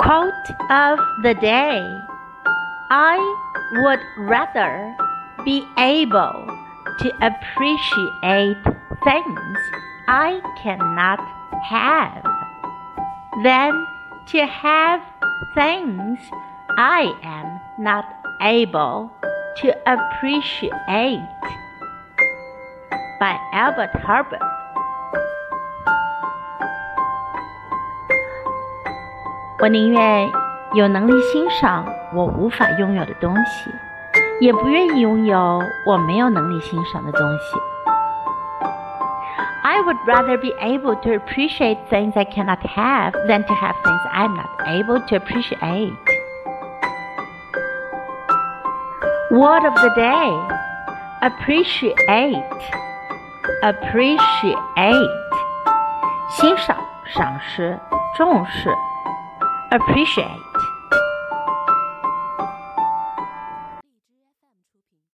Quote of the day I would rather be able to appreciate things I cannot have than to have things I am not able to appreciate. By Elbert Hubbard. 我宁愿有能力欣赏我无法拥有的东西，也不愿意拥有我没有能力欣赏的东西。I would rather be able to appreciate things I cannot have than to have things I'm not able to appreciate. Word of the day appreciate. Appreciate. 欣赏、赏识、重视。 Appreciate